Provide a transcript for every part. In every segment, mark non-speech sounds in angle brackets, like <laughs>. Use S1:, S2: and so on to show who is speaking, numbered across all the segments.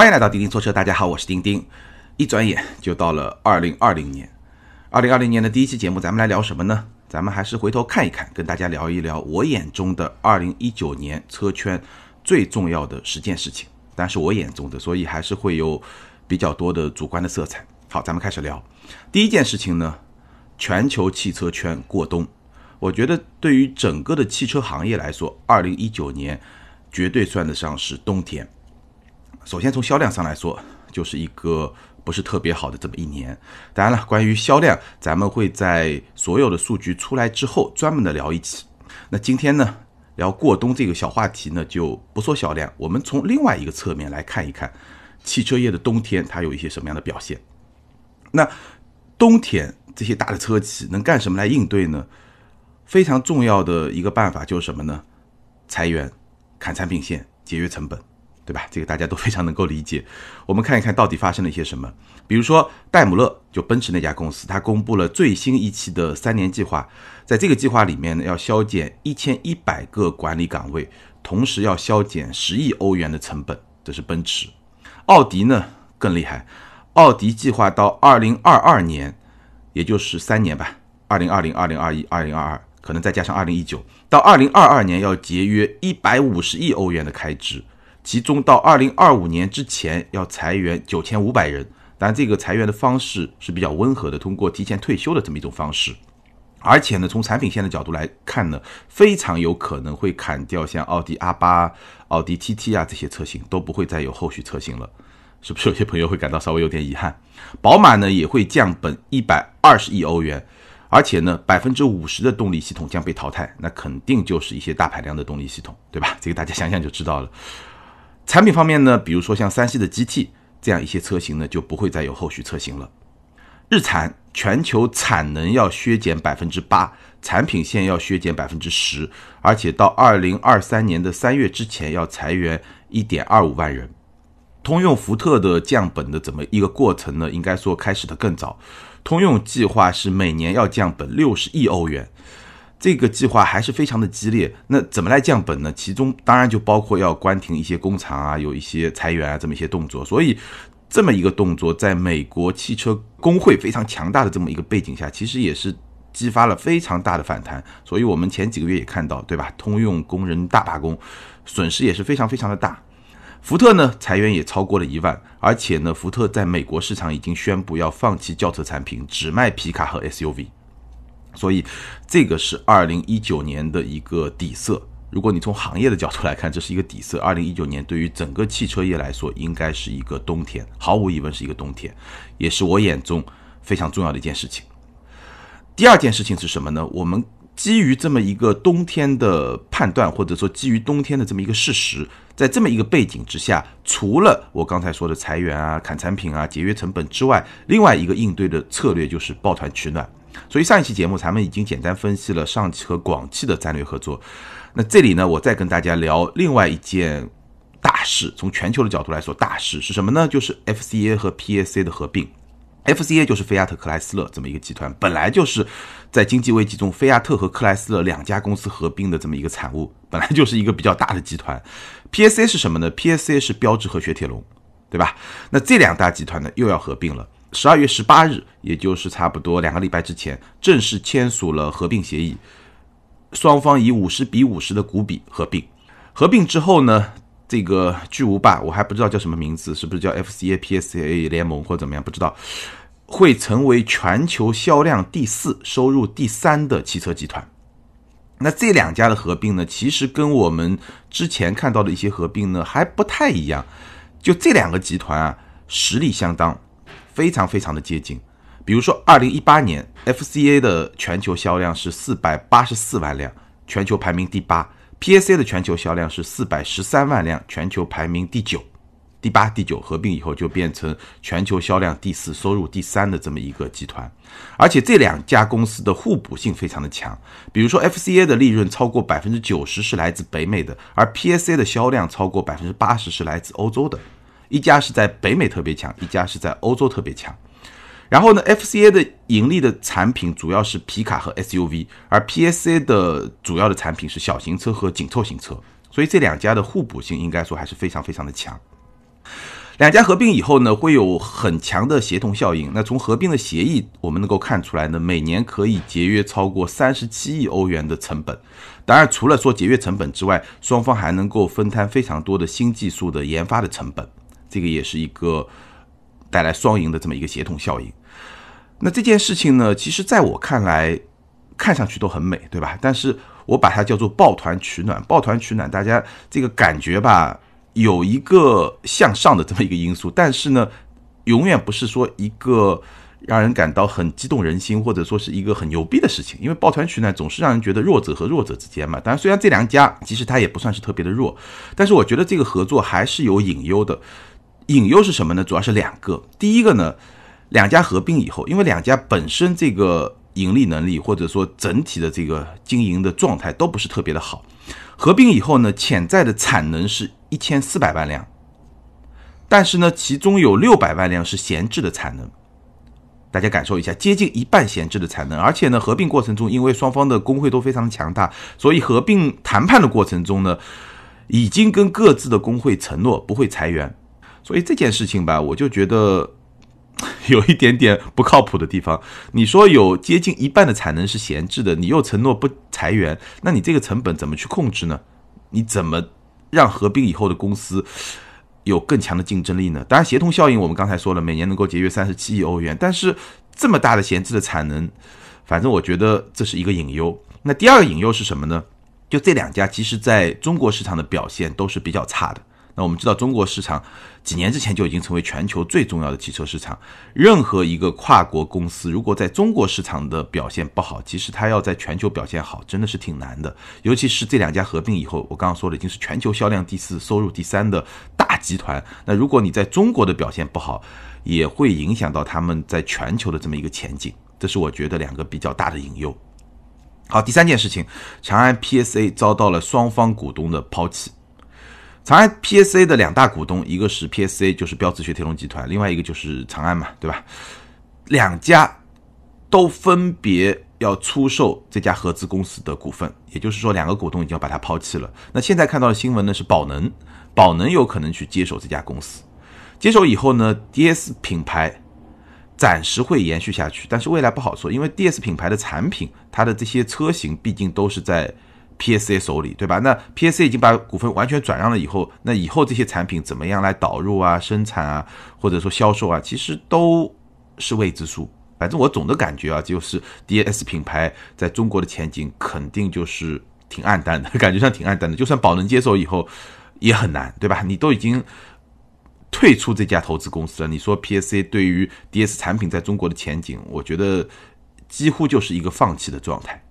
S1: 欢迎来到钉钉说车，大家好，我是钉钉。一转眼就到了二零二零年，二零二零年的第一期节目，咱们来聊什么呢？咱们还是回头看一看，跟大家聊一聊我眼中的二零一九年车圈最重要的十件事情。但是我眼中的，所以还是会有比较多的主观的色彩。好，咱们开始聊。第一件事情呢，全球汽车圈过冬。我觉得对于整个的汽车行业来说，二零一九年绝对算得上是冬天。首先从销量上来说，就是一个不是特别好的这么一年。当然了，关于销量，咱们会在所有的数据出来之后专门的聊一期。那今天呢，聊过冬这个小话题呢，就不说销量，我们从另外一个侧面来看一看汽车业的冬天它有一些什么样的表现。那冬天这些大的车企能干什么来应对呢？非常重要的一个办法就是什么呢？裁员、砍产品线、节约成本。对吧？这个大家都 <laughs> 非常能够理解。我们看一看到底发生了一些什么。比如说戴姆勒，就奔驰那家公司，它公布了最新一期的三年计划。在这个计划里面呢，要削减一千一百个管理岗位，同时要削减十亿欧元的成本。这是奔驰。奥迪呢更厉害，奥迪计划到二零二二年，也就是三年吧，二零二零、二零二一、二零二二，可能再加上二零一九，到二零二二年要节约一百五十亿欧元的开支。其中到二零二五年之前要裁员九千五百人，但这个裁员的方式是比较温和的，通过提前退休的这么一种方式。而且呢，从产品线的角度来看呢，非常有可能会砍掉像奥迪 R 八、奥迪 TT 啊这些车型，都不会再有后续车型了。是不是有些朋友会感到稍微有点遗憾？宝马呢也会降本一百二十亿欧元，而且呢百分之五十的动力系统将被淘汰，那肯定就是一些大排量的动力系统，对吧？这个大家想想就知道了。产品方面呢，比如说像三系的 GT 这样一些车型呢，就不会再有后续车型了。日产全球产能要削减百分之八，产品线要削减百分之十，而且到二零二三年的三月之前要裁员一点二五万人。通用福特的降本的怎么一个过程呢？应该说开始的更早，通用计划是每年要降本六十亿欧元。这个计划还是非常的激烈，那怎么来降本呢？其中当然就包括要关停一些工厂啊，有一些裁员啊这么一些动作。所以这么一个动作，在美国汽车工会非常强大的这么一个背景下，其实也是激发了非常大的反弹。所以我们前几个月也看到，对吧？通用工人大罢工，损失也是非常非常的大。福特呢，裁员也超过了一万，而且呢，福特在美国市场已经宣布要放弃轿车产品，只卖皮卡和 SUV。所以，这个是二零一九年的一个底色。如果你从行业的角度来看，这是一个底色。二零一九年对于整个汽车业来说，应该是一个冬天，毫无疑问是一个冬天，也是我眼中非常重要的一件事情。第二件事情是什么呢？我们基于这么一个冬天的判断，或者说基于冬天的这么一个事实，在这么一个背景之下，除了我刚才说的裁员啊、砍产品啊、节约成本之外，另外一个应对的策略就是抱团取暖。所以上一期节目咱们已经简单分析了上汽和广汽的战略合作，那这里呢，我再跟大家聊另外一件大事，从全球的角度来说，大事是什么呢？就是 FCA 和 PSA 的合并。FCA 就是菲亚特克莱斯勒这么一个集团，本来就是在经济危机中，菲亚特和克莱斯勒两家公司合并的这么一个产物，本来就是一个比较大的集团。PSA 是什么呢？PSA 是标致和雪铁龙，对吧？那这两大集团呢，又要合并了。十二月十八日，也就是差不多两个礼拜之前，正式签署了合并协议，双方以五十比五十的股比合并。合并之后呢，这个巨无霸我还不知道叫什么名字，是不是叫 FCA PSA 联盟或怎么样？不知道，会成为全球销量第四、收入第三的汽车集团。那这两家的合并呢，其实跟我们之前看到的一些合并呢还不太一样。就这两个集团啊，实力相当。非常非常的接近，比如说，二零一八年 FCA 的全球销量是四百八十四万辆，全球排名第八；PSA 的全球销量是四百十三万辆，全球排名第九。第八、第九合并以后就变成全球销量第四、收入第三的这么一个集团，而且这两家公司的互补性非常的强。比如说，FCA 的利润超过百分之九十是来自北美的，而 PSA 的销量超过百分之八十是来自欧洲的。一家是在北美特别强，一家是在欧洲特别强。然后呢，FCA 的盈利的产品主要是皮卡和 SUV，而 PSA 的主要的产品是小型车和紧凑型车。所以这两家的互补性应该说还是非常非常的强。两家合并以后呢，会有很强的协同效应。那从合并的协议，我们能够看出来呢，每年可以节约超过三十七亿欧元的成本。当然，除了说节约成本之外，双方还能够分摊非常多的新技术的研发的成本，这个也是一个带来双赢的这么一个协同效应。那这件事情呢，其实在我看来，看上去都很美，对吧？但是我把它叫做抱团取暖。抱团取暖，大家这个感觉吧。有一个向上的这么一个因素，但是呢，永远不是说一个让人感到很激动人心，或者说是一个很牛逼的事情。因为抱团取暖总是让人觉得弱者和弱者之间嘛。当然，虽然这两家其实它也不算是特别的弱，但是我觉得这个合作还是有隐忧的。隐忧是什么呢？主要是两个。第一个呢，两家合并以后，因为两家本身这个盈利能力或者说整体的这个经营的状态都不是特别的好。合并以后呢，潜在的产能是一千四百万辆，但是呢，其中有六百万辆是闲置的产能，大家感受一下，接近一半闲置的产能。而且呢，合并过程中，因为双方的工会都非常强大，所以合并谈判的过程中呢，已经跟各自的工会承诺不会裁员。所以这件事情吧，我就觉得。<laughs> 有一点点不靠谱的地方。你说有接近一半的产能是闲置的，你又承诺不裁员，那你这个成本怎么去控制呢？你怎么让合并以后的公司有更强的竞争力呢？当然，协同效应我们刚才说了，每年能够节约三十七亿欧元，但是这么大的闲置的产能，反正我觉得这是一个隐忧。那第二个隐忧是什么呢？就这两家其实在中国市场的表现都是比较差的。那我们知道，中国市场几年之前就已经成为全球最重要的汽车市场。任何一个跨国公司，如果在中国市场的表现不好，其实它要在全球表现好，真的是挺难的。尤其是这两家合并以后，我刚刚说的已经是全球销量第四、收入第三的大集团。那如果你在中国的表现不好，也会影响到他们在全球的这么一个前景。这是我觉得两个比较大的隐忧。好，第三件事情，长安 PSA 遭到了双方股东的抛弃。长安 PSA 的两大股东，一个是 PSA，就是标致雪铁龙集团，另外一个就是长安嘛，对吧？两家都分别要出售这家合资公司的股份，也就是说，两个股东已经要把它抛弃了。那现在看到的新闻呢，是宝能，宝能有可能去接手这家公司。接手以后呢，DS 品牌暂时会延续下去，但是未来不好说，因为 DS 品牌的产品，它的这些车型毕竟都是在。PSA 手里，对吧？那 PSA 已经把股份完全转让了以后，那以后这些产品怎么样来导入啊、生产啊，或者说销售啊，其实都是未知数。反正我总的感觉啊，就是 DS 品牌在中国的前景肯定就是挺暗淡的，<laughs> 感觉上挺暗淡的。就算宝能接手以后，也很难，对吧？你都已经退出这家投资公司了，你说 PSA 对于 DS 产品在中国的前景，我觉得几乎就是一个放弃的状态。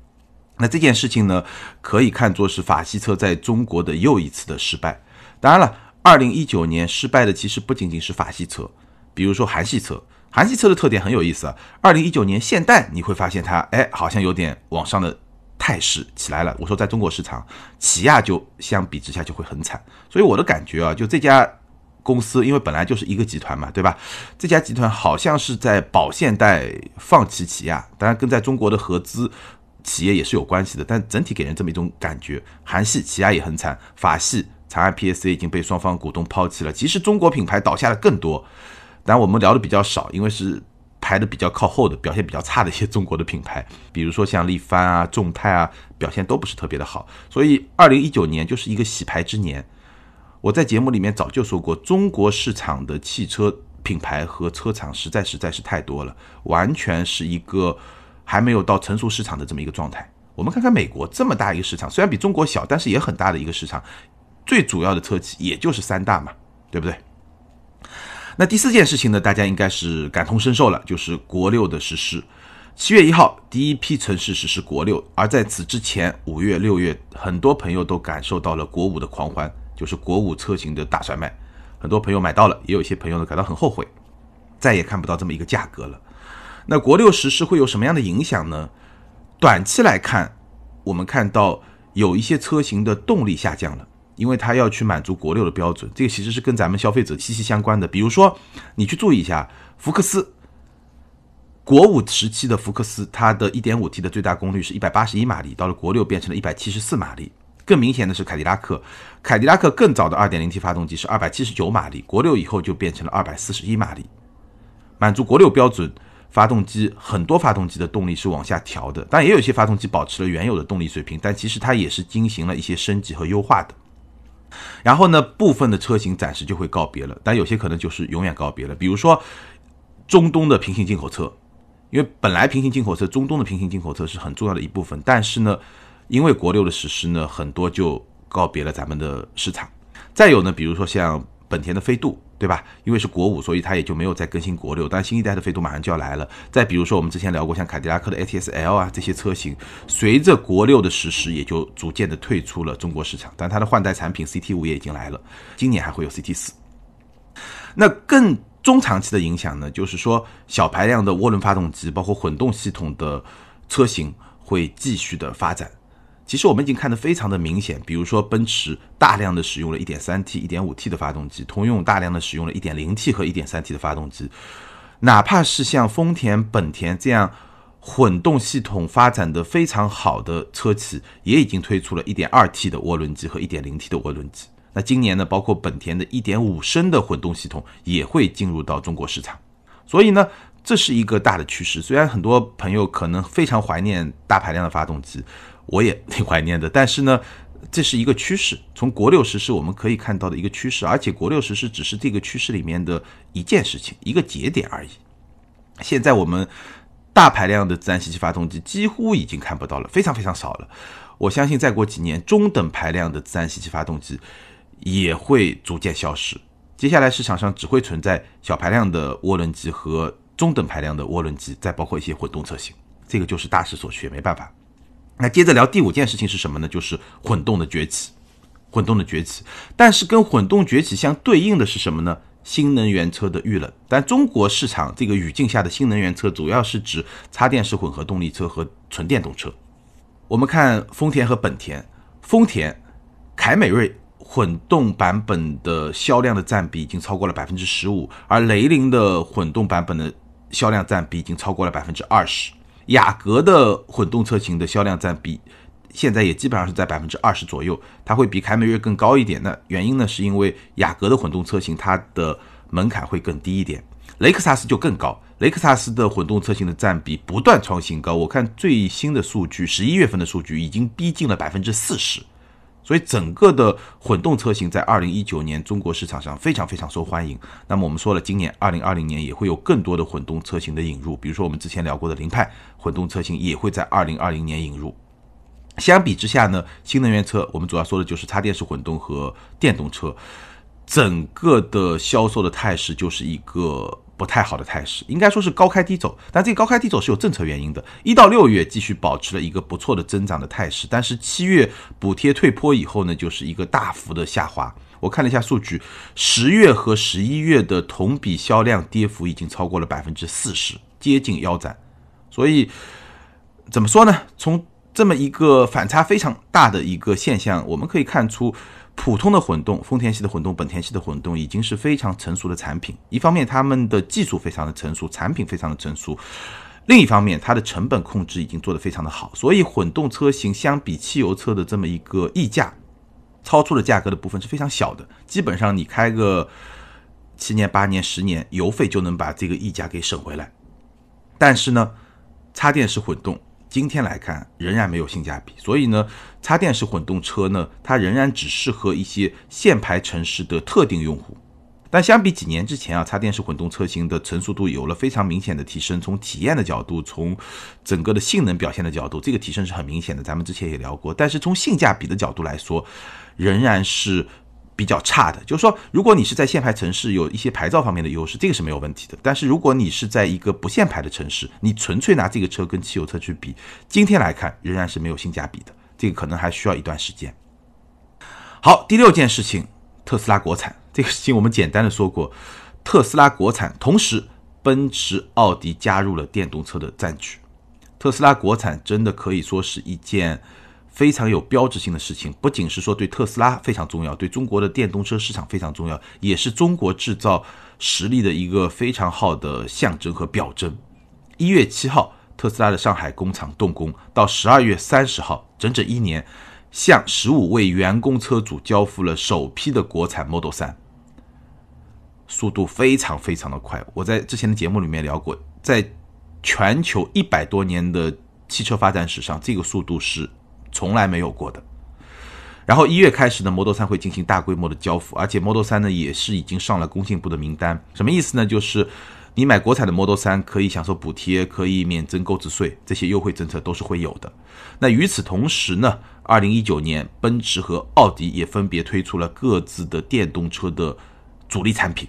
S1: 那这件事情呢，可以看作是法系车在中国的又一次的失败。当然了，二零一九年失败的其实不仅仅是法系车，比如说韩系车。韩系车的特点很有意思啊。二零一九年现代你会发现它，哎，好像有点往上的态势起来了。我说在中国市场，起亚就相比之下就会很惨。所以我的感觉啊，就这家公司，因为本来就是一个集团嘛，对吧？这家集团好像是在保现代放弃起亚，当然跟在中国的合资。企业也是有关系的，但整体给人这么一种感觉，韩系起亚也很惨，法系长安 PSA 已经被双方股东抛弃了。其实中国品牌倒下的更多，但我们聊的比较少，因为是排的比较靠后的，表现比较差的一些中国的品牌，比如说像力帆啊、众泰啊，表现都不是特别的好。所以二零一九年就是一个洗牌之年。我在节目里面早就说过，中国市场的汽车品牌和车厂实在实在是太多了，完全是一个。还没有到成熟市场的这么一个状态。我们看看美国这么大一个市场，虽然比中国小，但是也很大的一个市场。最主要的车企也就是三大嘛，对不对？那第四件事情呢，大家应该是感同身受了，就是国六的实施。七月一号，第一批城市实施国六，而在此之前，五月、六月，很多朋友都感受到了国五的狂欢，就是国五车型的大甩卖。很多朋友买到了，也有一些朋友呢感到很后悔，再也看不到这么一个价格了。那国六实施会有什么样的影响呢？短期来看，我们看到有一些车型的动力下降了，因为它要去满足国六的标准，这个其实是跟咱们消费者息息相关的。比如说，你去注意一下福克斯，国五时期的福克斯，它的 1.5T 的最大功率是一百八十一马力，到了国六变成了一百七十四马力。更明显的是凯迪拉克，凯迪拉克更早的 2.0T 发动机是279马力，国六以后就变成了241马力，满足国六标准。发动机很多发动机的动力是往下调的，但也有些发动机保持了原有的动力水平，但其实它也是进行了一些升级和优化的。然后呢，部分的车型暂时就会告别了，但有些可能就是永远告别了。比如说中东的平行进口车，因为本来平行进口车，中东的平行进口车是很重要的一部分，但是呢，因为国六的实施呢，很多就告别了咱们的市场。再有呢，比如说像本田的飞度。对吧？因为是国五，所以它也就没有再更新国六。但新一代的飞度马上就要来了。再比如说，我们之前聊过像凯迪拉克的 ATS L 啊这些车型，随着国六的实施，也就逐渐的退出了中国市场。但它的换代产品 CT 五也已经来了，今年还会有 CT 四。那更中长期的影响呢，就是说小排量的涡轮发动机，包括混动系统的车型会继续的发展。其实我们已经看得非常的明显，比如说奔驰大量的使用了 1.3T、1.5T 的发动机，通用大量的使用了 1.0T 和 1.3T 的发动机，哪怕是像丰田、本田这样混动系统发展的非常好的车企，也已经推出了 1.2T 的涡轮机和 1.0T 的涡轮机。那今年呢，包括本田的1.5升的混动系统也会进入到中国市场，所以呢，这是一个大的趋势。虽然很多朋友可能非常怀念大排量的发动机。我也挺怀念的，但是呢，这是一个趋势。从国六实施我们可以看到的一个趋势，而且国六实施只是这个趋势里面的一件事情，一个节点而已。现在我们大排量的自然吸气发动机几乎已经看不到了，非常非常少了。我相信再过几年，中等排量的自然吸气发动机也会逐渐消失。接下来市场上只会存在小排量的涡轮机和中等排量的涡轮机，再包括一些混动车型。这个就是大势所趋，没办法。那接着聊第五件事情是什么呢？就是混动的崛起，混动的崛起。但是跟混动崛起相对应的是什么呢？新能源车的遇冷。但中国市场这个语境下的新能源车，主要是指插电式混合动力车和纯电动车。我们看丰田和本田，丰田凯美瑞混动版本的销量的占比已经超过了百分之十五，而雷凌的混动版本的销量占比已经超过了百分之二十。雅阁的混动车型的销量占比，现在也基本上是在百分之二十左右，它会比凯美瑞更高一点。那原因呢，是因为雅阁的混动车型它的门槛会更低一点，雷克萨斯就更高。雷克萨斯的混动车型的占比不断创新高，我看最新的数据，十一月份的数据已经逼近了百分之四十。所以整个的混动车型在二零一九年中国市场上非常非常受欢迎。那么我们说了，今年二零二零年也会有更多的混动车型的引入，比如说我们之前聊过的凌派混动车型也会在二零二零年引入。相比之下呢，新能源车我们主要说的就是插电式混动和电动车，整个的销售的态势就是一个。不太好的态势，应该说是高开低走，但这个高开低走是有政策原因的。一到六月继续保持了一个不错的增长的态势，但是七月补贴退坡以后呢，就是一个大幅的下滑。我看了一下数据，十月和十一月的同比销量跌幅已经超过了百分之四十，接近腰斩。所以怎么说呢？从这么一个反差非常大的一个现象，我们可以看出。普通的混动，丰田系的混动，本田系的混动已经是非常成熟的产品。一方面，他们的技术非常的成熟，产品非常的成熟；另一方面，它的成本控制已经做得非常的好。所以，混动车型相比汽油车的这么一个溢价，超出的价格的部分是非常小的。基本上，你开个七年、八年、十年，油费就能把这个溢价给省回来。但是呢，插电式混动。今天来看，仍然没有性价比，所以呢，插电式混动车呢，它仍然只适合一些限牌城市的特定用户。但相比几年之前啊，插电式混动车型的成熟度有了非常明显的提升。从体验的角度，从整个的性能表现的角度，这个提升是很明显的。咱们之前也聊过，但是从性价比的角度来说，仍然是。比较差的，就是说，如果你是在限牌城市有一些牌照方面的优势，这个是没有问题的。但是如果你是在一个不限牌的城市，你纯粹拿这个车跟汽油车去比，今天来看仍然是没有性价比的。这个可能还需要一段时间。好，第六件事情，特斯拉国产这个事情我们简单的说过，特斯拉国产，同时奔驰、奥迪加入了电动车的战局，特斯拉国产真的可以说是一件。非常有标志性的事情，不仅是说对特斯拉非常重要，对中国的电动车市场非常重要，也是中国制造实力的一个非常好的象征和表征。一月七号，特斯拉的上海工厂动工，到十二月三十号，整整一年，向十五位员工车主交付了首批的国产 Model 3，速度非常非常的快。我在之前的节目里面聊过，在全球一百多年的汽车发展史上，这个速度是从来没有过的。然后一月开始呢，Model 3会进行大规模的交付，而且 Model 3呢也是已经上了工信部的名单。什么意思呢？就是你买国产的 Model 3可以享受补贴，可以免征购置税，这些优惠政策都是会有的。那与此同时呢，二零一九年，奔驰和奥迪也分别推出了各自的电动车的主力产品，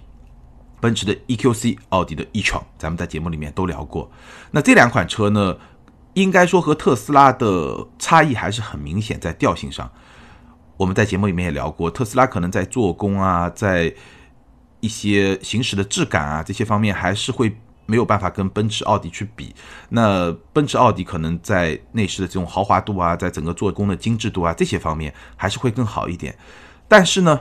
S1: 奔驰的 EQC，奥迪的 e-tron，咱们在节目里面都聊过。那这两款车呢，应该说和特斯拉的差异还是很明显，在调性上。我们在节目里面也聊过，特斯拉可能在做工啊，在一些行驶的质感啊这些方面，还是会没有办法跟奔驰、奥迪去比。那奔驰、奥迪可能在内饰的这种豪华度啊，在整个做工的精致度啊这些方面，还是会更好一点。但是呢，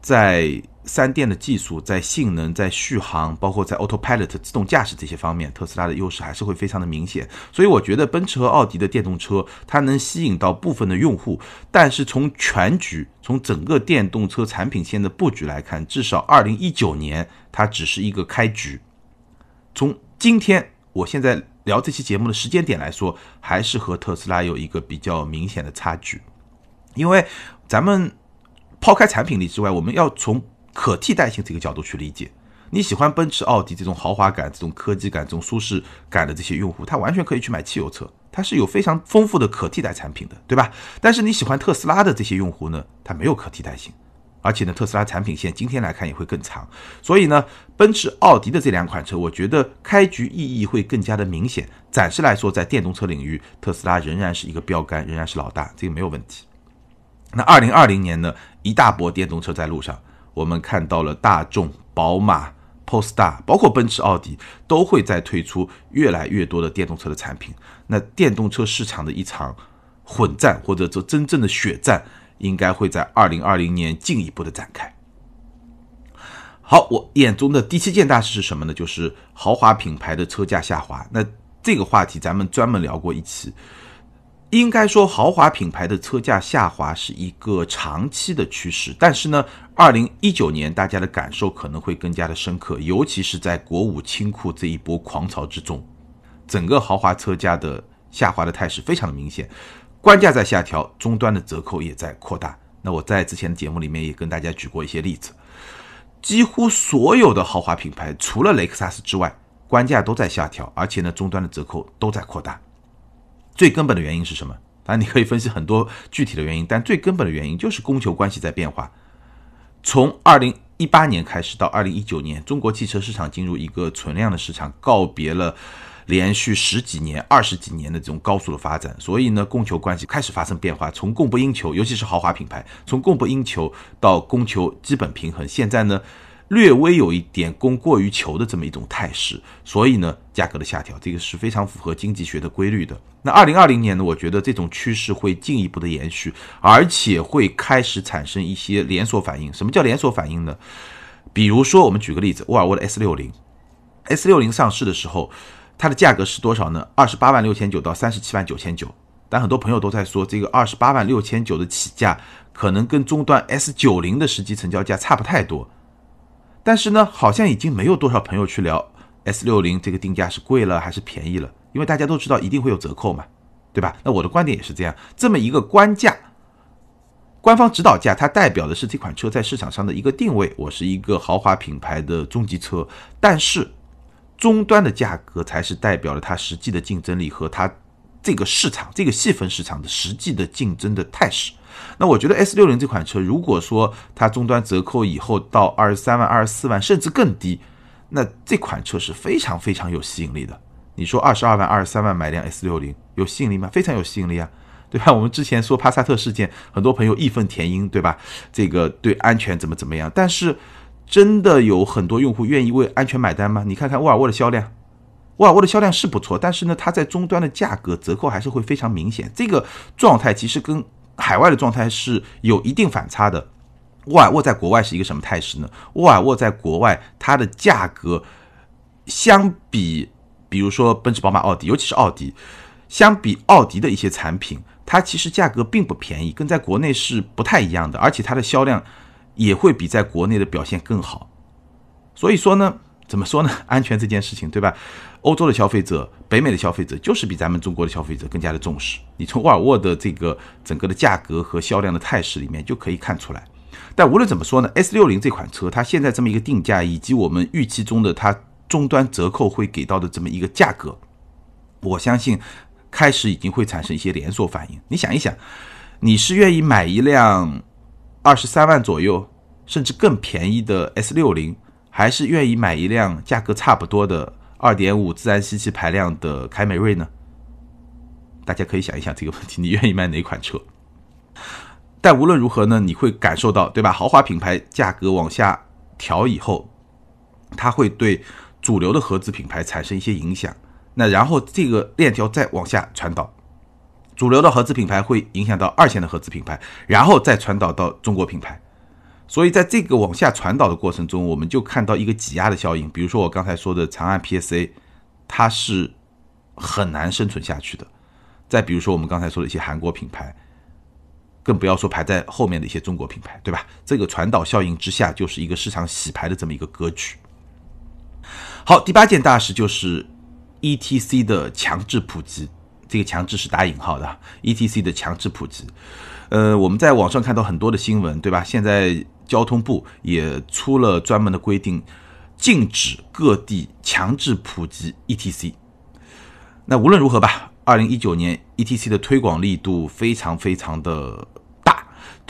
S1: 在三电的技术、在性能、在续航，包括在 Autopilot 自动驾驶这些方面，特斯拉的优势还是会非常的明显。所以我觉得奔驰和奥迪的电动车，它能吸引到部分的用户，但是从全局、从整个电动车产品线的布局来看，至少二零一九年它只是一个开局。从今天我现在聊这期节目的时间点来说，还是和特斯拉有一个比较明显的差距，因为咱们抛开产品力之外，我们要从可替代性这个角度去理解，你喜欢奔驰、奥迪这种豪华感、这种科技感、这种舒适感的这些用户，他完全可以去买汽油车，它是有非常丰富的可替代产品的，对吧？但是你喜欢特斯拉的这些用户呢，它没有可替代性，而且呢，特斯拉产品线今天来看也会更长，所以呢，奔驰、奥迪的这两款车，我觉得开局意义会更加的明显。暂时来说，在电动车领域，特斯拉仍然是一个标杆，仍然是老大，这个没有问题。那二零二零年呢，一大波电动车在路上。我们看到了大众、宝马、Polestar，包括奔驰、奥迪，都会在推出越来越多的电动车的产品。那电动车市场的一场混战，或者说真正的血战，应该会在二零二零年进一步的展开。好，我眼中的第七件大事是什么呢？就是豪华品牌的车价下滑。那这个话题咱们专门聊过一期。应该说，豪华品牌的车价下滑是一个长期的趋势。但是呢，二零一九年大家的感受可能会更加的深刻，尤其是在国五清库这一波狂潮之中，整个豪华车价的下滑的态势非常的明显，官价在下调，终端的折扣也在扩大。那我在之前的节目里面也跟大家举过一些例子，几乎所有的豪华品牌，除了雷克萨斯之外，官价都在下调，而且呢，终端的折扣都在扩大。最根本的原因是什么？当然你可以分析很多具体的原因，但 <laughs> 最根本的原因就是供求关系在变化。从二零一八年开始到二零一九年，中国汽车市场进入一个存量的市场，告别了连续十几年、二十几年的这种高速的发展，所以呢，供求关系开始发生变化，从供不应求，尤其是豪华品牌，从供不应求到供求基本平衡，现在呢。略微有一点供过于求的这么一种态势，所以呢，价格的下调，这个是非常符合经济学的规律的。那二零二零年呢，我觉得这种趋势会进一步的延续，而且会开始产生一些连锁反应。什么叫连锁反应呢？比如说，我们举个例子，沃尔沃的 S 六零，S 六零上市的时候，它的价格是多少呢？二十八万六千九到三十七万九千九。但很多朋友都在说，这个二十八万六千九的起价，可能跟终端 S 九零的实际成交价差不太多。但是呢，好像已经没有多少朋友去聊 S 六零这个定价是贵了还是便宜了，因为大家都知道一定会有折扣嘛，对吧？那我的观点也是这样，这么一个官价，官方指导价，它代表的是这款车在市场上的一个定位，我是一个豪华品牌的中级车，但是终端的价格才是代表了它实际的竞争力和它这个市场这个细分市场的实际的竞争的态势。那我觉得 S 六零这款车，如果说它终端折扣以后到二十三万、二十四万，甚至更低，那这款车是非常非常有吸引力的。你说二十二万、二十三万买辆 S 六零有吸引力吗？非常有吸引力啊，对吧？<laughs> 我们之前说帕萨特事件，很多朋友义愤填膺，对吧？这个对安全怎么怎么样？但是真的有很多用户愿意为安全买单吗？你看看沃尔沃的销量，沃尔沃的销量是不错，但是呢，它在终端的价格折扣还是会非常明显。这个状态其实跟海外的状态是有一定反差的。沃尔沃在国外是一个什么态势呢？沃尔沃在国外，它的价格相比，比如说奔驰、宝马、奥迪，尤其是奥迪，相比奥迪的一些产品，它其实价格并不便宜，跟在国内是不太一样的，而且它的销量也会比在国内的表现更好。所以说呢，怎么说呢？<laughs> 安全这件事情，对吧？欧洲的消费者、北美的消费者就是比咱们中国的消费者更加的重视。你从沃尔沃的这个整个的价格和销量的态势里面就可以看出来。但无论怎么说呢，S 六零这款车它现在这么一个定价，以及我们预期中的它终端折扣会给到的这么一个价格，我相信开始已经会产生一些连锁反应。你想一想，你是愿意买一辆二十三万左右，甚至更便宜的 S 六零，还是愿意买一辆价格差不多的？二点五自然吸气排量的凯美瑞呢？大家可以想一想这个问题，<laughs> 你愿意买哪款车？但无论如何呢，你会感受到，对吧？豪华品牌价格往下调以后，它会对主流的合资品牌产生一些影响。那然后这个链条再往下传导，主流的合资品牌会影响到二线的合资品牌，然后再传导到中国品牌。所以在这个往下传导的过程中，我们就看到一个挤压的效应。比如说我刚才说的长安 PSA，它是很难生存下去的。再比如说我们刚才说的一些韩国品牌，更不要说排在后面的一些中国品牌，对吧？这个传导效应之下，就是一个市场洗牌的这么一个格局。好，第八件大事就是 ETC 的强制普及，这个强制是打引号的，ETC 的强制普及。呃，我们在网上看到很多的新闻，对吧？现在。交通部也出了专门的规定，禁止各地强制普及 ETC。那无论如何吧，二零一九年 ETC 的推广力度非常非常的，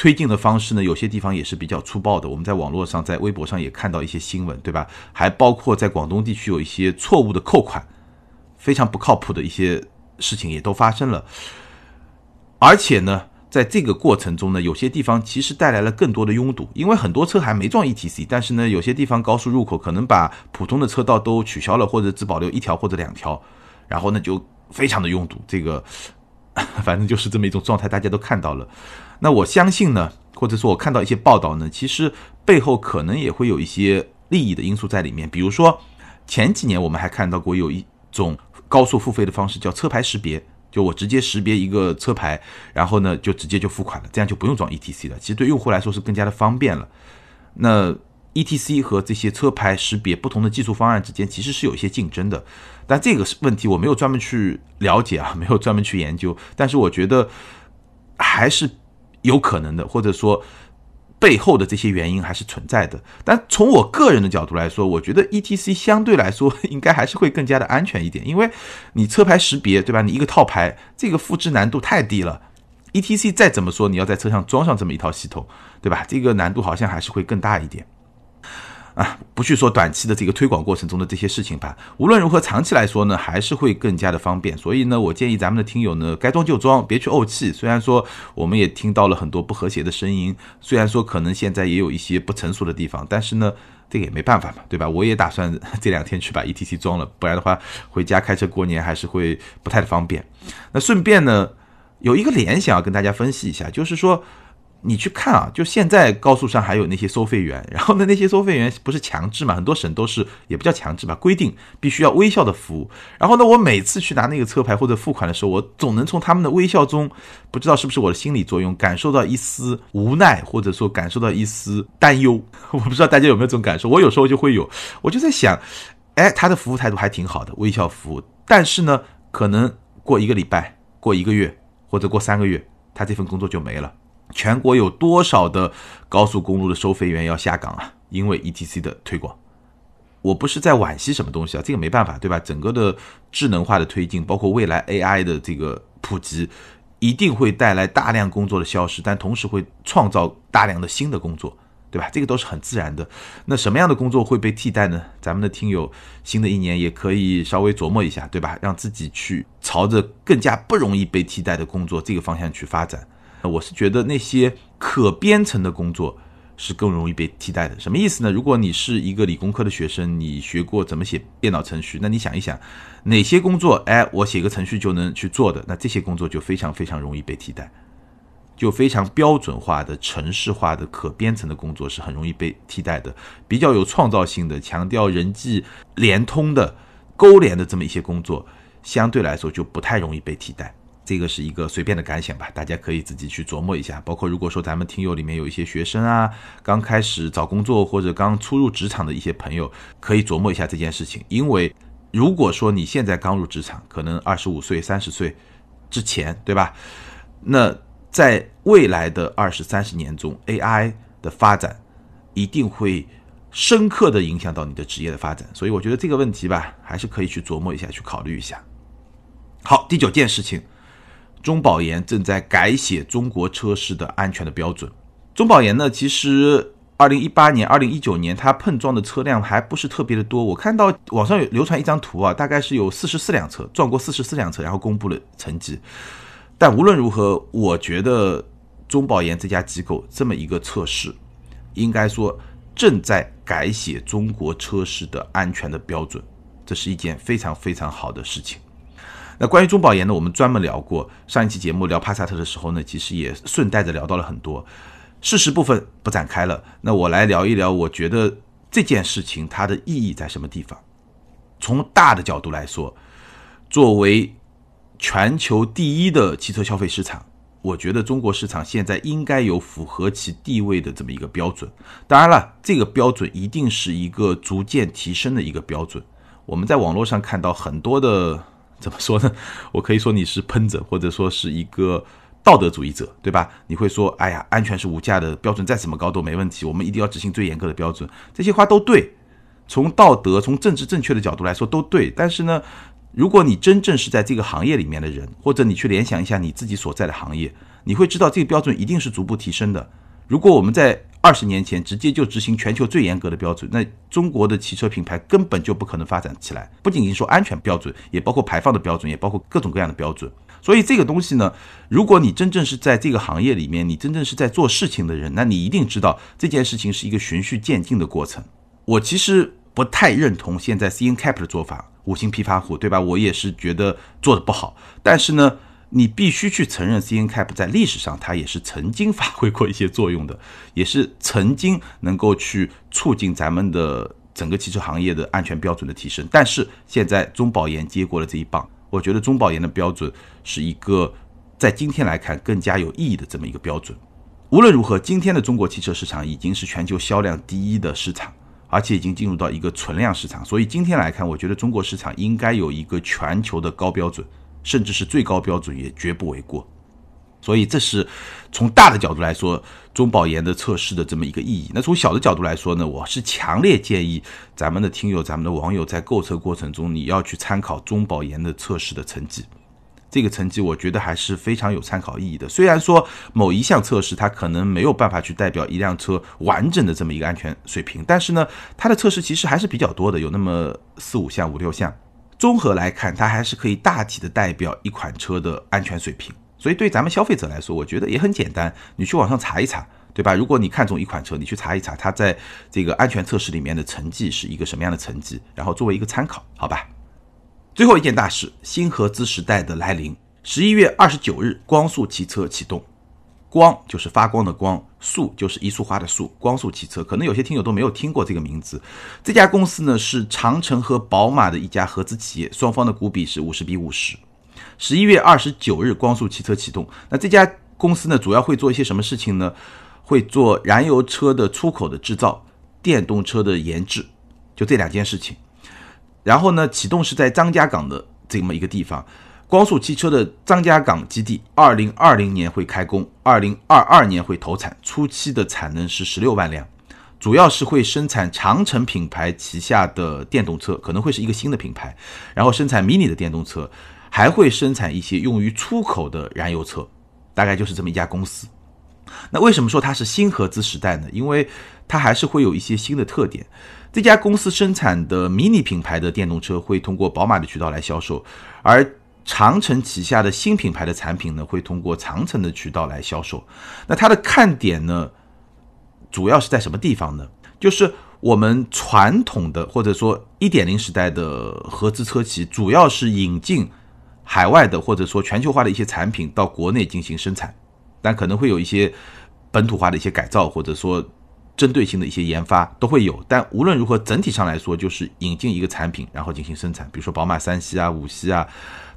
S1: 推进的方式呢，有些地方也是比较粗暴的。我们在网络上、在微博上也看到一些新闻，对吧？还包括在广东地区有一些错误的扣款，非常不靠谱的一些事情也都发生了，而且呢。在这个过程中呢，有些地方其实带来了更多的拥堵，因为很多车还没装 ETC，但是呢，有些地方高速入口可能把普通的车道都取消了，或者只保留一条或者两条，然后呢就非常的拥堵。这个 <laughs> 反正就是这么一种状态，大家都看到了。那我相信呢，或者说我看到一些报道呢，其实背后可能也会有一些利益的因素在里面。比如说前几年我们还看到过有一种高速付费的方式，叫车牌识别。就我直接识别一个车牌，然后呢就直接就付款了，这样就不用装 ETC 了。其实对用户来说是更加的方便了。那 ETC 和这些车牌识别不同的技术方案之间其实是有一些竞争的，但这个问题我没有专门去了解啊，没有专门去研究。但是我觉得还是有可能的，或者说。背后的这些原因还是存在的，但从我个人的角度来说，我觉得 E T C 相对来说应该还是会更加的安全一点，因为你车牌识别，对吧？你一个套牌，这个复制难度太低了。E T C 再怎么说，你要在车上装上这么一套系统，对吧？这个难度好像还是会更大一点。啊，不去说短期的这个推广过程中的这些事情吧。无论如何，长期来说呢，还是会更加的方便。所以呢，我建议咱们的听友呢，该装就装，别去怄气。虽然说我们也听到了很多不和谐的声音，虽然说可能现在也有一些不成熟的地方，但是呢，这个也没办法嘛，对吧？我也打算这两天去把 E T C 装了，不然的话回家开车过年还是会不太方便。那顺便呢，有一个联想要跟大家分析一下，就是说。你去看啊，就现在高速上还有那些收费员，<laughs> 然后呢，那些收费员不是强制嘛？很多省都是，也不叫强制吧，规定必须要微笑的服务。然后呢，我每次去拿那个车牌或者付款的时候，我总能从他们的微笑中，不知道是不是我的心理作用，感受到一丝无奈，或者说感受到一丝担忧。<laughs> 我不知道大家有没有这种感受，我有时候就会有，我就在想，哎，他的服务态度还挺好的，微笑服务。但是呢，可能过一个礼拜、过一个月或者过三个月，他这份工作就没了。全国有多少的高速公路的收费员要下岗啊？因为 ETC 的推广，我不是在惋惜什么东西啊，这个没办法，对吧？整个的智能化的推进，包括未来 AI 的这个普及，一定会带来大量工作的消失，但同时会创造大量的新的工作，对吧？这个都是很自然的。那什么样的工作会被替代呢？咱们的听友新的一年也可以稍微琢磨一下，对吧？让自己去朝着更加不容易被替代的工作这个方向去发展。我是觉得那些可编程的工作是更容易被替代的。什么意思呢？如果你是一个理工科的学生，你学过怎么写电脑程序，那你想一想，哪些工作，哎，我写个程序就能去做的，那这些工作就非常非常容易被替代。就非常标准化的、程式化的、可编程的工作是很容易被替代的。比较有创造性的、强调人际联通的、勾连的这么一些工作，相对来说就不太容易被替代。这个是一个随便的感想吧，大家可以自己去琢磨一下。包括如果说咱们听友里面有一些学生啊，刚开始找工作或者刚初入职场的一些朋友，可以琢磨一下这件事情。因为如果说你现在刚入职场，可能二十五岁、三十岁之前，对吧？那在未来的二十三十年中，AI 的发展一定会深刻的影响到你的职业的发展。所以我觉得这个问题吧，还是可以去琢磨一下，去考虑一下。好，第九件事情。中保研正在改写中国车市的安全的标准。中保研呢，其实二零一八年、二零一九年它碰撞的车辆还不是特别的多。我看到网上有流传一张图啊，大概是有四十四辆车撞过四十四辆车，然后公布了成绩。但无论如何，我觉得中保研这家机构这么一个测试，应该说正在改写中国车市的安全的标准，这是一件非常非常好的事情。那关于中保研呢，我们专门聊过。上一期节目聊帕萨特的时候呢，其实也顺带着聊到了很多事实部分，不展开了。那我来聊一聊，我觉得这件事情它的意义在什么地方？从大的角度来说，作为全球第一的汽车消费市场，我觉得中国市场现在应该有符合其地位的这么一个标准。当然了，这个标准一定是一个逐渐提升的一个标准。我们在网络上看到很多的。怎么说呢？我可以说你是喷子，或者说是一个道德主义者，对吧？你会说，哎呀，安全是无价的，标准再怎么高都没问题，我们一定要执行最严格的标准。这些话都对，从道德、从政治正确的角度来说都对。但是呢，如果你真正是在这个行业里面的人，或者你去联想一下你自己所在的行业，你会知道这个标准一定是逐步提升的。如果我们在二十年前直接就执行全球最严格的标准，那中国的汽车品牌根本就不可能发展起来。不仅仅说安全标准，也包括排放的标准，也包括各种各样的标准。所以这个东西呢，如果你真正是在这个行业里面，你真正是在做事情的人，那你一定知道这件事情是一个循序渐进的过程。我其实不太认同现在 C N Cap 的做法，五星批发户，对吧？我也是觉得做的不好。但是呢。你必须去承认，C N Cap 在历史上它也是曾经发挥过一些作用的，也是曾经能够去促进咱们的整个汽车行业的安全标准的提升。但是现在中保研接过了这一棒，我觉得中保研的标准是一个在今天来看更加有意义的这么一个标准。无论如何，今天的中国汽车市场已经是全球销量第一的市场，而且已经进入到一个存量市场。所以今天来看，我觉得中国市场应该有一个全球的高标准。甚至是最高标准也绝不为过，所以这是从大的角度来说中保研的测试的这么一个意义。那从小的角度来说呢，我是强烈建议咱们的听友、咱们的网友在购车过程中，你要去参考中保研的测试的成绩。这个成绩我觉得还是非常有参考意义的。虽然说某一项测试它可能没有办法去代表一辆车完整的这么一个安全水平，但是呢，它的测试其实还是比较多的，有那么四五项、五六项。综合来看，它还是可以大体的代表一款车的安全水平。所以对咱们消费者来说，我觉得也很简单，你去网上查一查，对吧？如果你看中一款车，你去查一查它在这个安全测试里面的成绩是一个什么样的成绩，然后作为一个参考，好吧？最后一件大事，新合资时代的来临，十一月二十九日，光速汽车启动。光就是发光的光，速就是一束花的速。光速汽车可能有些听友都没有听过这个名字。这家公司呢是长城和宝马的一家合资企业，双方的股比是五十比五十。十一月二十九日，光速汽车启动。那这家公司呢主要会做一些什么事情呢？会做燃油车的出口的制造，电动车的研制，就这两件事情。然后呢，启动是在张家港的这么一个地方。光速汽车的张家港基地，二零二零年会开工，二零二二年会投产，初期的产能是十六万辆，主要是会生产长城品牌旗下的电动车，可能会是一个新的品牌，然后生产 mini 的电动车，还会生产一些用于出口的燃油车，大概就是这么一家公司。那为什么说它是新合资时代呢？因为它还是会有一些新的特点。这家公司生产的 mini 品牌的电动车会通过宝马的渠道来销售，而长城旗下的新品牌的产品呢，会通过长城的渠道来销售。那它的看点呢，主要是在什么地方呢？就是我们传统的或者说一点零时代的合资车企，主要是引进海外的或者说全球化的一些产品到国内进行生产，但可能会有一些本土化的一些改造，或者说。针对性的一些研发都会有。但无论如何，整体上来说，就是引进一个产品，然后进行生产。比如说宝马三系啊、五系啊、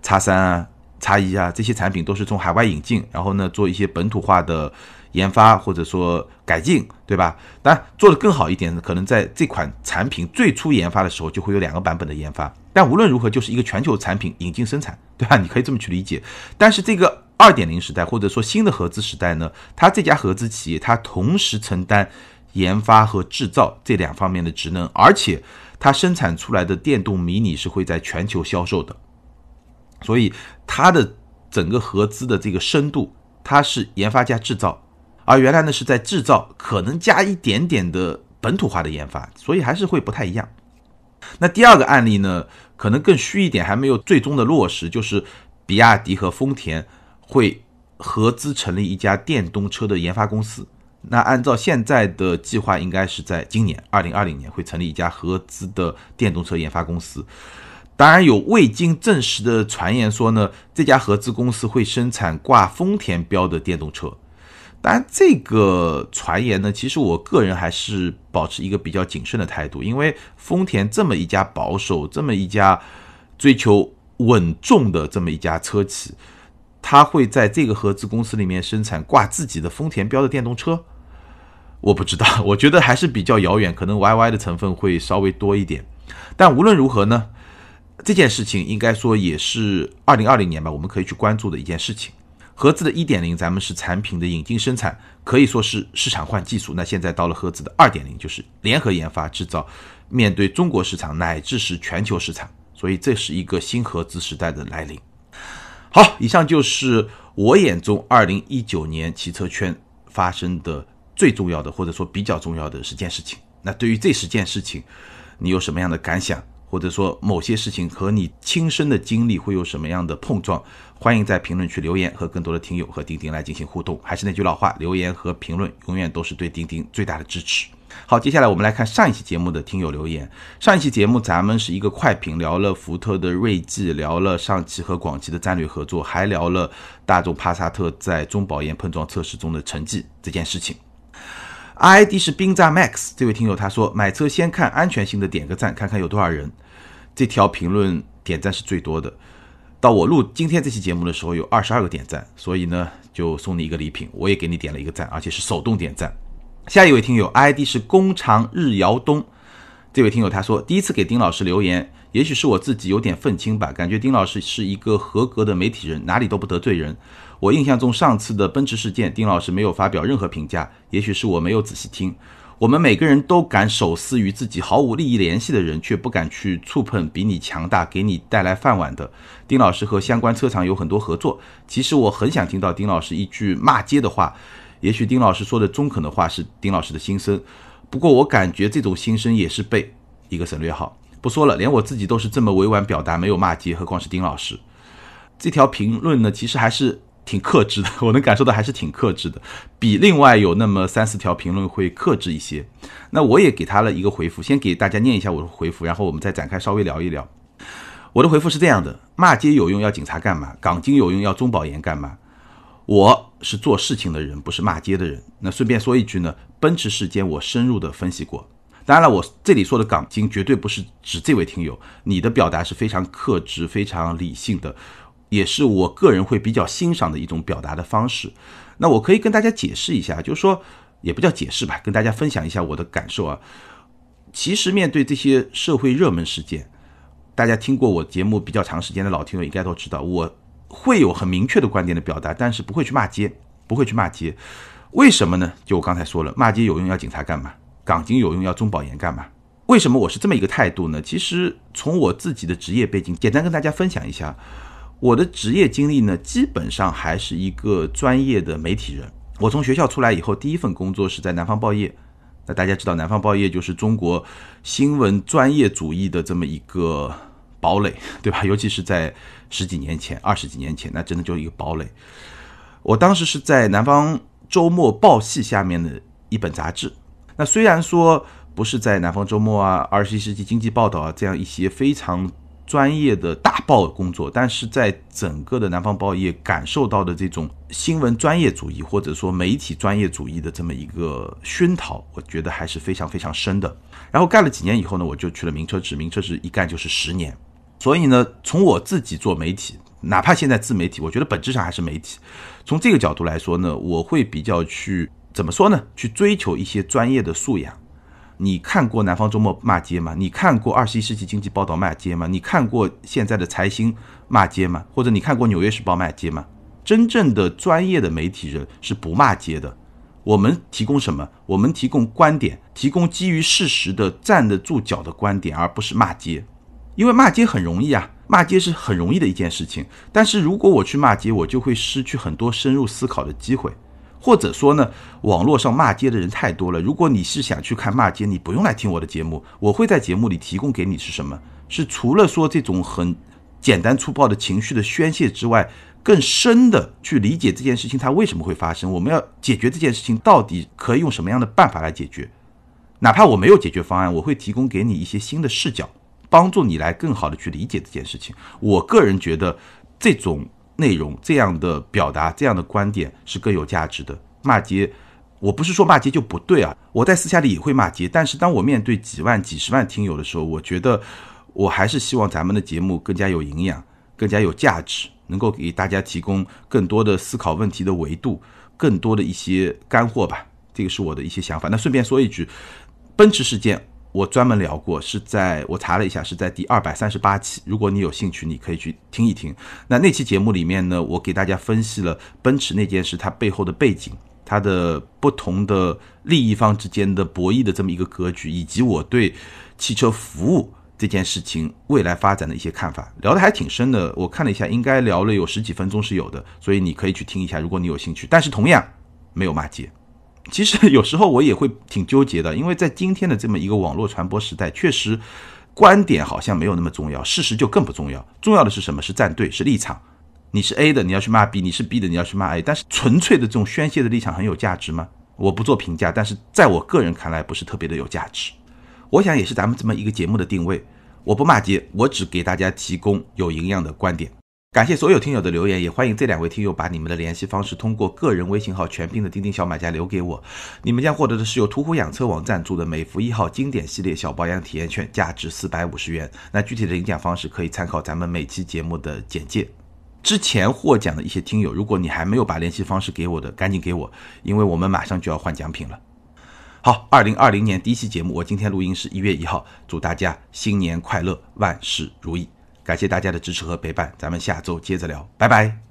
S1: 叉三啊、叉一啊这些产品都是从海外引进，然后呢做一些本土化的研发或者说改进，对吧？当然做的更好一点，可能在这款产品最初研发的时候就会有两个版本的研发。但无论如何，就是一个全球产品引进生产，对吧？你可以这么去理解。但是这个二点零时代或者说新的合资时代呢，它这家合资企业它同时承担研发和制造这两方面的职能，而且它生产出来的电动迷你是会在全球销售的，所以它的整个合资的这个深度，它是研发加制造，而原来呢是在制造可能加一点点的本土化的研发，所以还是会不太一样。那第二个案例呢？可能更虚一点，还没有最终的落实，就是比亚迪和丰田会合资成立一家电动车的研发公司。那按照现在的计划，应该是在今年二零二零年会成立一家合资的电动车研发公司。当然，有未经证实的传言说呢，这家合资公司会生产挂丰田标的电动车。当然，这个传言呢，其实我个人还是保持一个比较谨慎的态度，因为丰田这么一家保守、这么一家追求稳重的这么一家车企，它会在这个合资公司里面生产挂自己的丰田标的电动车，我不知道，<laughs> 我觉得还是比较遥远，可能 YY 的成分会稍微多一点。但无论如何呢，这件事情应该说也是二零二零年吧，我们可以去关注的一件事情。合资的一点零，咱们是产品的引进生产，可以说是市场换技术。那现在到了合资的二点零，就是联合研发制造，面对中国市场乃至是全球市场，所以这是一个新合资时代的来临。好，以上就是我眼中二零一九年汽车圈发生的最重要的，或者说比较重要的十件事情。那对于这十件事情，你有什么样的感想？或者说某些事情和你亲身的经历会有什么样的碰撞？欢迎在评论区留言，和更多的听友和钉钉来进行互动。还是那句老话，留言和评论永远都是对钉钉最大的支持。好，接下来我们来看上一期节目的听友留言。上一期节目咱们是一个快评，聊了福特的锐际，聊了上汽和广汽的战略合作，还聊了大众帕萨特在中保研碰撞测试中的成绩这件事情。ID 是冰炸 Max 这位听友他说买车先看安全性的点个赞，看看有多少人。这条评论点赞是最多的，到我录今天这期节目的时候有二十二个点赞，所以呢就送你一个礼品，我也给你点了一个赞，而且是手动点赞。下一位听友 ID 是弓长日遥东，这位听友他说第一次给丁老师留言，也许是我自己有点愤青吧，感觉丁老师是一个合格的媒体人，哪里都不得罪人。我印象中上次的奔驰事件，丁老师没有发表任何评价，也许是我没有仔细听。我们每个人都敢手撕与自己毫无利益联系的人，却不敢去触碰比你强大、给你带来饭碗的。丁老师和相关车厂有很多合作。其实我很想听到丁老师一句骂街的话，也许丁老师说的中肯的话是丁老师的心声。不过我感觉这种心声也是被一个省略号不说了，连我自己都是这么委婉表达，没有骂街，何况是丁老师？这条评论呢，其实还是。挺克制的，<laughs> 我能感受到还是挺克制的，比另外有那么三四条评论会克制一些。那我也给他了一个回复，先给大家念一下我的回复，然后我们再展开稍微聊一聊。我的回复是这样的：骂街有用，要警察干嘛？港金有用，要中保研干嘛？我是做事情的人，不是骂街的人。那顺便说一句呢，奔驰事件我深入的分析过。当然了，我这里说的港金绝对不是指这位听友，你的表达是非常克制、非常理性的。也是我个人会比较欣赏的一种表达的方式。那我可以跟大家解释一下，就是说也不叫解释吧，跟大家分享一下我的感受啊。其实面对这些社会热门事件，大家听过我节目比较长时间的老听友应该都知道，我会有很明确的观点的表达，但是不会去骂街，不会去骂街。为什么呢？就我刚才说了，骂街有用，要警察干嘛？港警有用，要中保研干嘛？为什么我是这么一个态度呢？其实从我自己的职业背景，简单跟大家分享一下。我的职业经历呢，基本上还是一个专业的媒体人。我从学校出来以后，第一份工作是在南方报业。那大家知道，南方报业就是中国新闻专业主义的这么一个堡垒，对吧？尤其是在十几年前、二十几年前，那真的就是一个堡垒。我当时是在南方周末报系下面的一本杂志。那虽然说不是在南方周末啊、二十一世纪经济报道啊这样一些非常。专业的大报工作，但是在整个的南方报业感受到的这种新闻专业主义或者说媒体专业主义的这么一个熏陶，我觉得还是非常非常深的。然后干了几年以后呢，我就去了名车志，名车志一干就是十年。所以呢，从我自己做媒体，哪怕现在自媒体，我觉得本质上还是媒体。从这个角度来说呢，我会比较去怎么说呢？去追求一些专业的素养。你看过《南方周末》骂街吗？你看过《二十一世纪经济报道》骂街吗？你看过现在的财新骂街吗？或者你看过《纽约时报》骂街吗？真正的专业的媒体人是不骂街的。我们提供什么？我们提供观点，提供基于事实的站得住脚的观点，而不是骂街。因为骂街很容易啊，骂街是很容易的一件事情。但是如果我去骂街，我就会失去很多深入思考的机会。或者说呢，网络上骂街的人太多了。如果你是想去看骂街，你不用来听我的节目。我会在节目里提供给你是什么？是除了说这种很简单粗暴的情绪的宣泄之外，更深的去理解这件事情它为什么会发生。我们要解决这件事情，到底可以用什么样的办法来解决？哪怕我没有解决方案，我会提供给你一些新的视角，帮助你来更好的去理解这件事情。我个人觉得这种。内容这样的表达，这样的观点是更有价值的。骂街，我不是说骂街就不对啊，我在私下里也会骂街。但是当我面对几万、几十万听友的时候，我觉得我还是希望咱们的节目更加有营养，更加有价值，能够给大家提供更多的思考问题的维度，更多的一些干货吧。这个是我的一些想法。那顺便说一句，奔驰事件。我专门聊过，是在我查了一下，是在第二百三十八期。如果你有兴趣，你可以去听一听。那那期节目里面呢，我给大家分析了奔驰那件事它背后的背景，它的不同的利益方之间的博弈的这么一个格局，以及我对汽车服务这件事情未来发展的一些看法，聊得还挺深的。我看了一下，应该聊了有十几分钟是有的，所以你可以去听一下，如果你有兴趣。但是同样没有骂街。其实有时候我也会挺纠结的，因为在今天的这么一个网络传播时代，确实观点好像没有那么重要，事实就更不重要。重要的是什么？是站队，是立场。你是 A 的，你要去骂 B；你是 B 的，你要去骂 A。但是纯粹的这种宣泄的立场很有价值吗？我不做评价，但是在我个人看来，不是特别的有价值。我想也是咱们这么一个节目的定位，我不骂街，我只给大家提供有营养的观点。感谢所有听友的留言，也欢迎这两位听友把你们的联系方式通过个人微信号全拼的钉钉小买家留给我，你们将获得的是由途虎养车网赞助的美孚一号经典系列小保养体验券，价值四百五十元。那具体的领奖方式可以参考咱们每期节目的简介。之前获奖的一些听友，如果你还没有把联系方式给我的，赶紧给我，因为我们马上就要换奖品了。好，二零二零年第一期节目，我今天录音是一月一号，祝大家新年快乐，万事如意。感谢大家的支持和陪伴，咱们下周接着聊，拜拜。